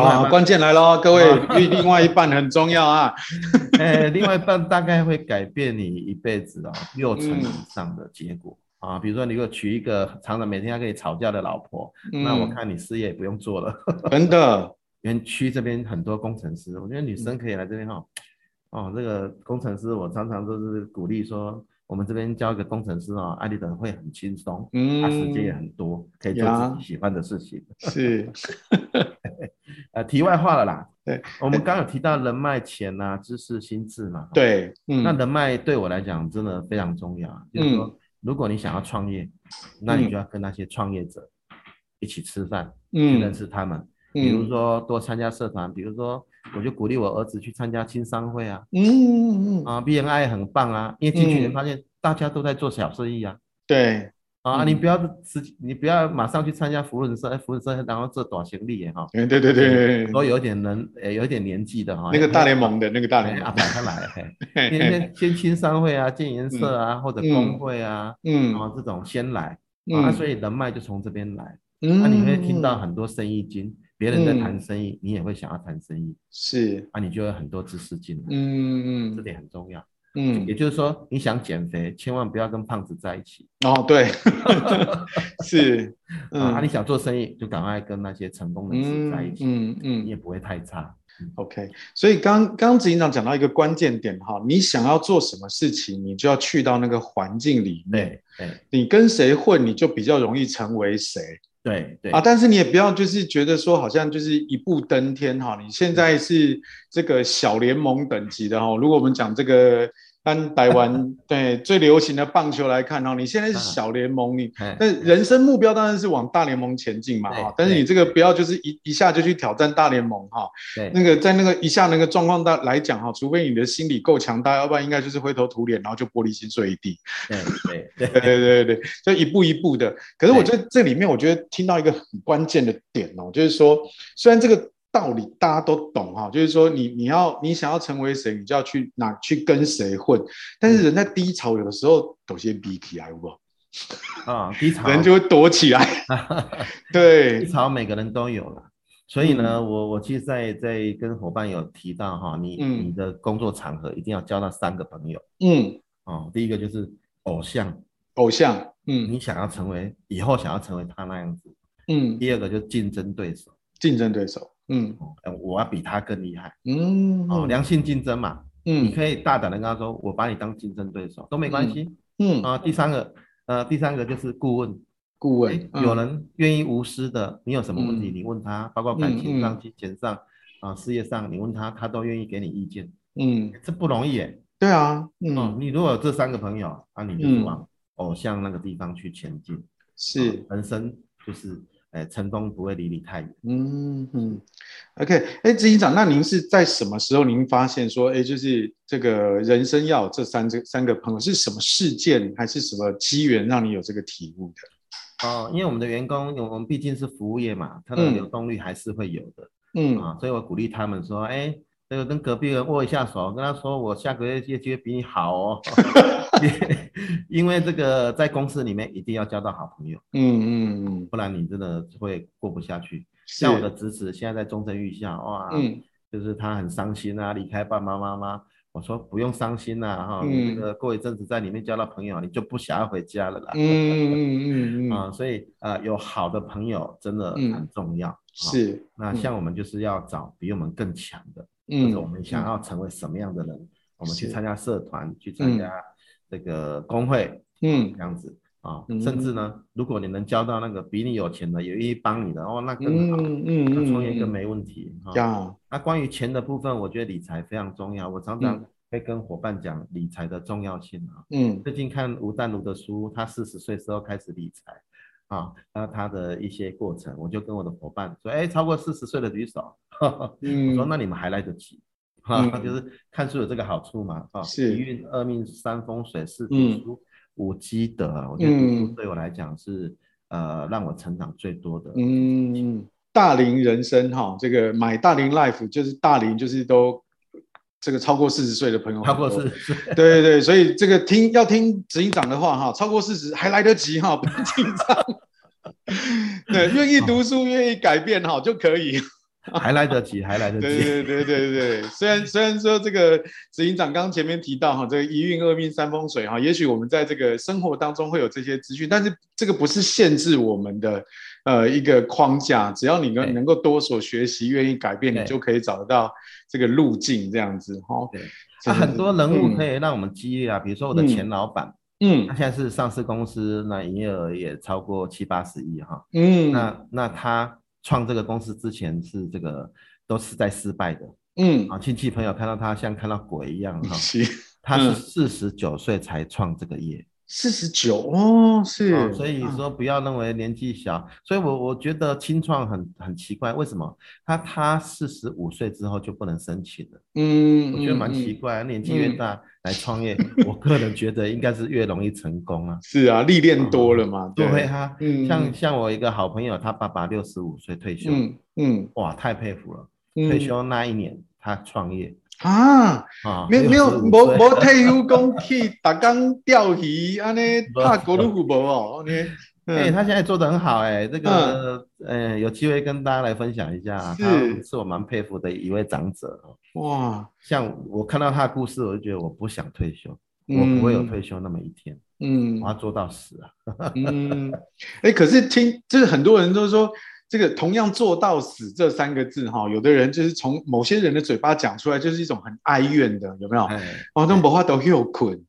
啊，关键来了，各位，另外一半很重要啊。哎，另外一半大概会改变你一辈子啊、哦，六成以上的结果。嗯啊，比如说你如果娶一个常常每天要跟你吵架的老婆，嗯、那我看你事业也不用做了。真的，园区这边很多工程师，我觉得女生可以来这边哈、哦。这个工程师我常常都是鼓励说，我们这边教一个工程师哦，艾丽等会很轻松，嗯，他时间也很多，可以做自己喜欢的事情。是，呃，题外话了啦。对，我们刚刚有提到人脉、钱啊、知识、心智嘛。对，嗯，那人脉对我来讲真的非常重要，就是说。如果你想要创业，那你就要跟那些创业者一起吃饭，嗯，去认识他们。嗯、比如说多参加社团，比如说我就鼓励我儿子去参加青商会啊，嗯嗯嗯，啊，BNI 很棒啊，因为进去你发现大家都在做小生意啊，对。啊，你不要直你不要马上去参加福伦社，福伦社然后做短行李哈。对对对对，都有点能，呃，有点年纪的哈。那个大联盟的那个大联盟啊，摆开来，先先青商会啊，建研社啊，或者工会啊，嗯，然后这种先来，啊，所以人脉就从这边来。嗯，那你会听到很多生意经，别人在谈生意，你也会想要谈生意。是，啊，你就有很多知识进来。嗯嗯，这点很重要。嗯，也就是说，你想减肥，千万不要跟胖子在一起。哦，对，是，嗯、啊，你想做生意，就赶快跟那些成功人士在一起，嗯嗯，嗯，你也不会太差。OK，所以刚刚执行长讲到一个关键点哈，你想要做什么事情，你就要去到那个环境里面，对，你跟谁混，你就比较容易成为谁。对对啊，但是你也不要就是觉得说好像就是一步登天哈，你现在是这个小联盟等级的哈，如果我们讲这个。按台湾对最流行的棒球来看哦，你现在是小联盟，你但人生目标当然是往大联盟前进嘛哈。但是你这个不要就是一一下就去挑战大联盟哈。对，那个在那个一下那个状况大来讲哈，除非你的心理够强大，要不然应该就是灰头土脸，然后就玻璃心碎一地。对 对对对对对，就一步一步的。可是我觉得这里面，我觉得听到一个很关键的点哦，就是说虽然这个。道理大家都懂哈，就是说你你要你想要成为谁，你就要去哪去跟谁混。但是人在低潮，有的时候都先逼起来，好不好？啊，低潮人就会躲起来。对，低潮每个人都有了。所以呢，嗯、我我其实在在跟伙伴有提到哈，你、嗯、你的工作场合一定要交到三个朋友。嗯，哦，第一个就是偶像，偶像，嗯，你想要成为以后想要成为他那样子。嗯，第二个就是竞争对手，竞争对手。嗯，我要比他更厉害。嗯，哦，良性竞争嘛。嗯，你可以大胆的跟他说，我把你当竞争对手都没关系。嗯，啊，第三个，呃，第三个就是顾问。顾问，有人愿意无私的，你有什么问题，你问他，包括感情上、金钱上，啊，事业上，你问他，他都愿意给你意见。嗯，这不容易耶。对啊。嗯，你如果有这三个朋友，啊你就是往偶像那个地方去前进。是，人生就是。哎，成功不会离你太远。嗯嗯，OK，哎，执行长，那您是在什么时候您发现说，哎，就是这个人生要有这三这三个朋友，是什么事件还是什么机缘让你有这个体悟的？哦，因为我们的员工，我们毕竟是服务业嘛，他的流动率还是会有的。嗯啊，所以我鼓励他们说，哎。这个跟隔壁人握一下手，跟他说我下个月业绩会比你好哦。因为这个在公司里面一定要交到好朋友，嗯嗯嗯，不然你真的会过不下去。像我的侄子现在在中正预校，哇，嗯，就是他很伤心啊，离开爸爸妈妈。我说不用伤心呐，哈，你这个过一阵子在里面交到朋友，你就不想要回家了啦。嗯嗯嗯嗯 啊，所以啊，有好的朋友真的很重要。是，那像我们就是要找比我们更强的。或者我们想要成为什么样的人，嗯、我们去参加社团，去参加这个工会，嗯，这样子啊，嗯、甚至呢，如果你能交到那个比你有钱的，有愿意帮你的哦，那更好，嗯嗯，那创业更没问题哈。那、关于钱的部分，我觉得理财非常重要，我常常会跟伙伴讲理财的重要性啊。嗯，最近看吴淡如的书，他四十岁时候开始理财啊，那他的一些过程，我就跟我的伙伴说，哎，超过四十岁的举手。我说那你们还来得及，哈，就是看书有这个好处嘛，啊，是一运二命三风水四读书五积德，我觉得读书对我来讲是呃让我成长最多的。嗯，大龄人生哈，这个买大龄 life 就是大龄就是都这个超过四十岁的朋友，超过四十岁，对对对，所以这个听要听执行长的话哈，超过四十还来得及哈，不用紧张，对，愿意读书愿意改变哈就可以。还来得及，还来得及。对对对对对，虽然虽然说这个执行长刚刚前面提到哈，这个一运二命三风水哈，也许我们在这个生活当中会有这些资讯，但是这个不是限制我们的呃一个框架，只要你能能够多所学习，愿意改变，你就可以找得到这个路径这样子哈。对，那很多人物可以让我们激励啊，比如说我的前老板，嗯，他现在是上市公司，那营业额也超过七八十亿哈，嗯，那那他。创这个公司之前是这个都是在失败的，嗯啊，亲戚朋友看到他像看到鬼一样哈，是，他是四十九岁才创这个业。四十九哦，是、哦，所以说不要认为年纪小，嗯、所以我我觉得青创很很奇怪，为什么他他四十五岁之后就不能申请了？嗯，我觉得蛮奇怪，嗯、年纪越大 来创业，嗯、我个人觉得应该是越容易成功啊。是啊，历练多了嘛，嗯、对，对啊，嗯、像像我一个好朋友，他爸爸六十五岁退休，嗯嗯，哇，太佩服了，嗯、退休那一年他创业。啊，没没有，没没退休工去打工钓鱼，安尼 拍高尔夫球哦，哎、欸，他现在做得很好、欸，哎，这个，呃、嗯。欸，有机会跟大家来分享一下，是。他是我蛮佩服的一位长者。哇，像我看到他的故事，我就觉得我不想退休，嗯、我不会有退休那么一天。嗯，我要做到死啊。嗯，哎、欸，可是听，就是很多人都说，这个同样做到死这三个字，哈，有的人就是从某些人的嘴巴讲出来，就是一种很哀怨的，有没有？欸、哦，那无法都有困。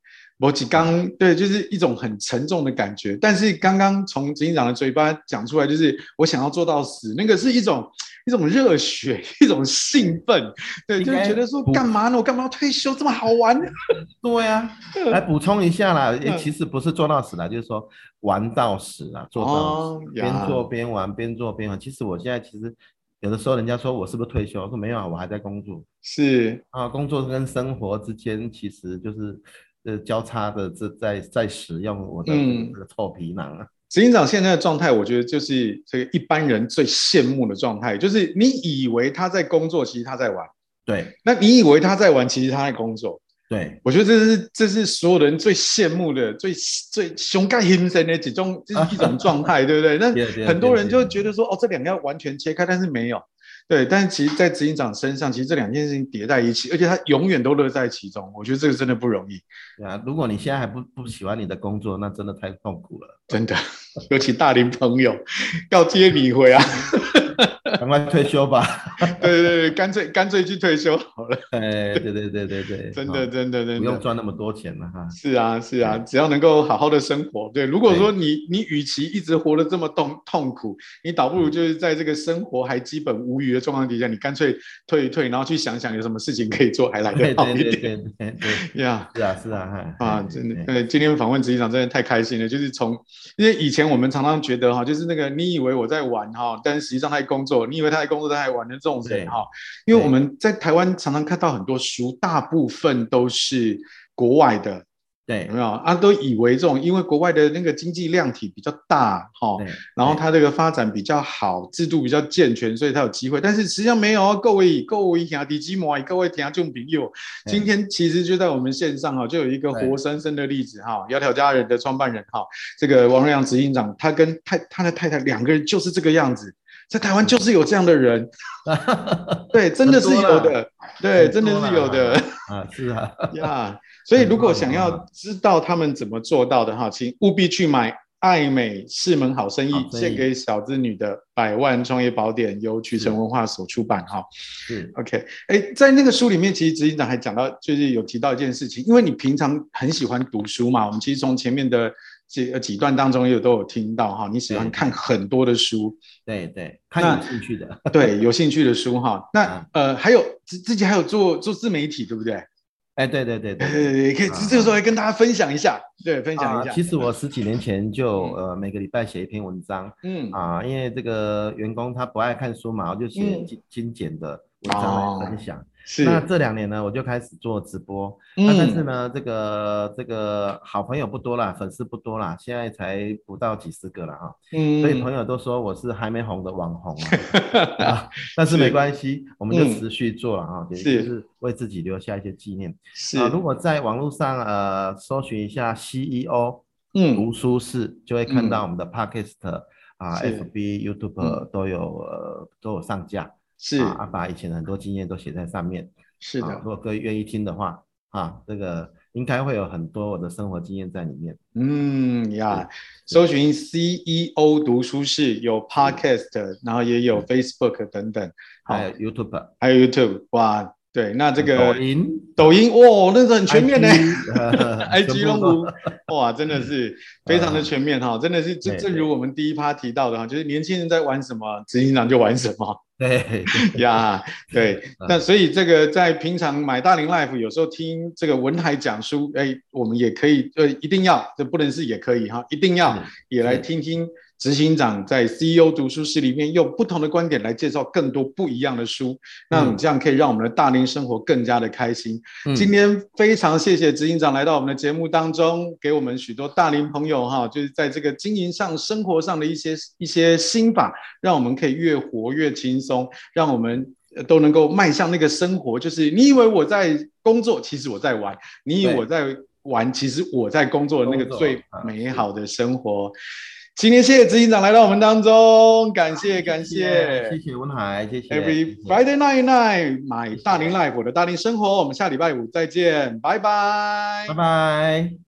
我刚对，就是一种很沉重的感觉。但是刚刚从执行长的嘴巴讲出来，就是我想要做到死，那个是一种 一种热血，一种兴奋。对，就是觉得说干嘛呢？我干嘛要退休？这么好玩？对呀、啊。来补充一下啦，其实不是做到死啦，就是说玩到死啦，做到死，边做边玩，边做边玩。其实我现在其实有的时候，人家说我是不是退休？我说没有啊，我还在工作。是啊，工作跟生活之间其实就是。呃，交叉的这在在使用我的这个臭皮囊啊。执行长现在的状态，我觉得就是这个一般人最羡慕的状态，就是你以为他在工作，其实他在玩。对，那你以为他在玩，其实他在工作。对，我觉得这是这是所有人最羡慕的、最最胸盖心深的几种，就是一种状态，对不对？那很多人就觉得说，哦，这两个要完全切开，但是没有。对，但是其实，在执行长身上，其实这两件事情叠在一起，而且他永远都乐在其中。我觉得这个真的不容易。对啊，如果你现在还不不喜欢你的工作，那真的太痛苦了。真的，尤其大龄朋友要接你回啊。赶快退休吧！对对对，干脆干脆去退休好了。哎，对对对对对，真的真的真的不用赚那么多钱了哈。是啊是啊，只要能够好好的生活。对，如果说你你与其一直活得这么痛痛苦，你倒不如就是在这个生活还基本无虞的状况底下，你干脆退一退，然后去想想有什么事情可以做，还来得好一点。对对对呀，是啊是啊，啊真的，呃，今天访问执行长真的太开心了，就是从因为以前我们常常觉得哈，就是那个你以为我在玩哈，但是实际上在工作。你以为他在工作，他还玩的这种人哈，因为我们在台湾常常看到很多书，大部分都是国外的，对，有没有啊？都以为这种因为国外的那个经济量体比较大哈，然后他这个发展比较好，制度比较健全，所以他有机会。但是实际上没有啊，各位各位兄弟姐妹，各位听众朋友，今天其实就在我们线上哈，就有一个活生生的例子哈，窈窕佳人的创办人哈，这个王瑞阳执行长，他跟太他的太太两个人就是这个样子。在台湾就是有这样的人，对，真的是有的，对，真的是有的。啊，是啊，呀，所以如果想要知道他们怎么做到的哈，请务必去买《爱美是门好生意》，献给小资女的百万创业宝典，由渠成文化所出版哈。是，OK，哎，在那个书里面，其实执行长还讲到，就是有提到一件事情，因为你平常很喜欢读书嘛，我们其实从前面的。几几段当中也有都有听到哈，你喜欢看很多的书，对对，看有兴趣的，对有兴趣的书哈。那呃还有自自己还有做做自媒体对不对？哎对对对对，可以这个时候来跟大家分享一下，对分享一下。其实我十几年前就呃每个礼拜写一篇文章，嗯啊，因为这个员工他不爱看书嘛，我就写精精简的文章来分享。是那这两年呢，我就开始做直播。嗯、那但是呢，这个这个好朋友不多啦，粉丝不多啦，现在才不到几十个了哈。嗯，所以朋友都说我是还没红的网红啊。啊但是没关系，我们就持续做了啊，嗯、也就是为自己留下一些纪念。是啊，如果在网络上呃搜寻一下 CEO 嗯读书室，嗯、就会看到我们的 Podcast 啊，FB、YouTube 都有、嗯、呃都有上架。是。啊，把以前的很多经验都写在上面。是的，如果各位愿意听的话，啊，这个应该会有很多我的生活经验在里面。嗯呀，搜寻 CEO 读书室有 Podcast，然后也有 Facebook 等等，还有 YouTube，还有 YouTube，哇。对，那这个抖音，抖音哇，那个很全面呢，IG 龙虎，哇，真的是非常的全面哈，真的是正正如我们第一趴提到的哈，就是年轻人在玩什么，执行长就玩什么，对呀，对，那所以这个在平常买大龄 Life，有时候听这个文海讲书，哎，我们也可以，呃，一定要，这不能是也可以哈，一定要也来听听。执行长在 CEO 读书室里面用不同的观点来介绍更多不一样的书，那这样可以让我们的大龄生活更加的开心。嗯、今天非常谢谢执行长来到我们的节目当中，给我们许多大龄朋友哈，就是在这个经营上、生活上的一些一些心法，让我们可以越活越轻松，让我们都能够迈向那个生活。就是你以为我在工作，其实我在玩；你以为我在玩，其实我在工作的那个最美好的生活。今天谢谢执行长来到我们当中，感谢感谢，谢谢文海，谢谢。Every Friday night night，买大龄 life 我的大龄生活，我们下礼拜五再见，拜拜，拜拜。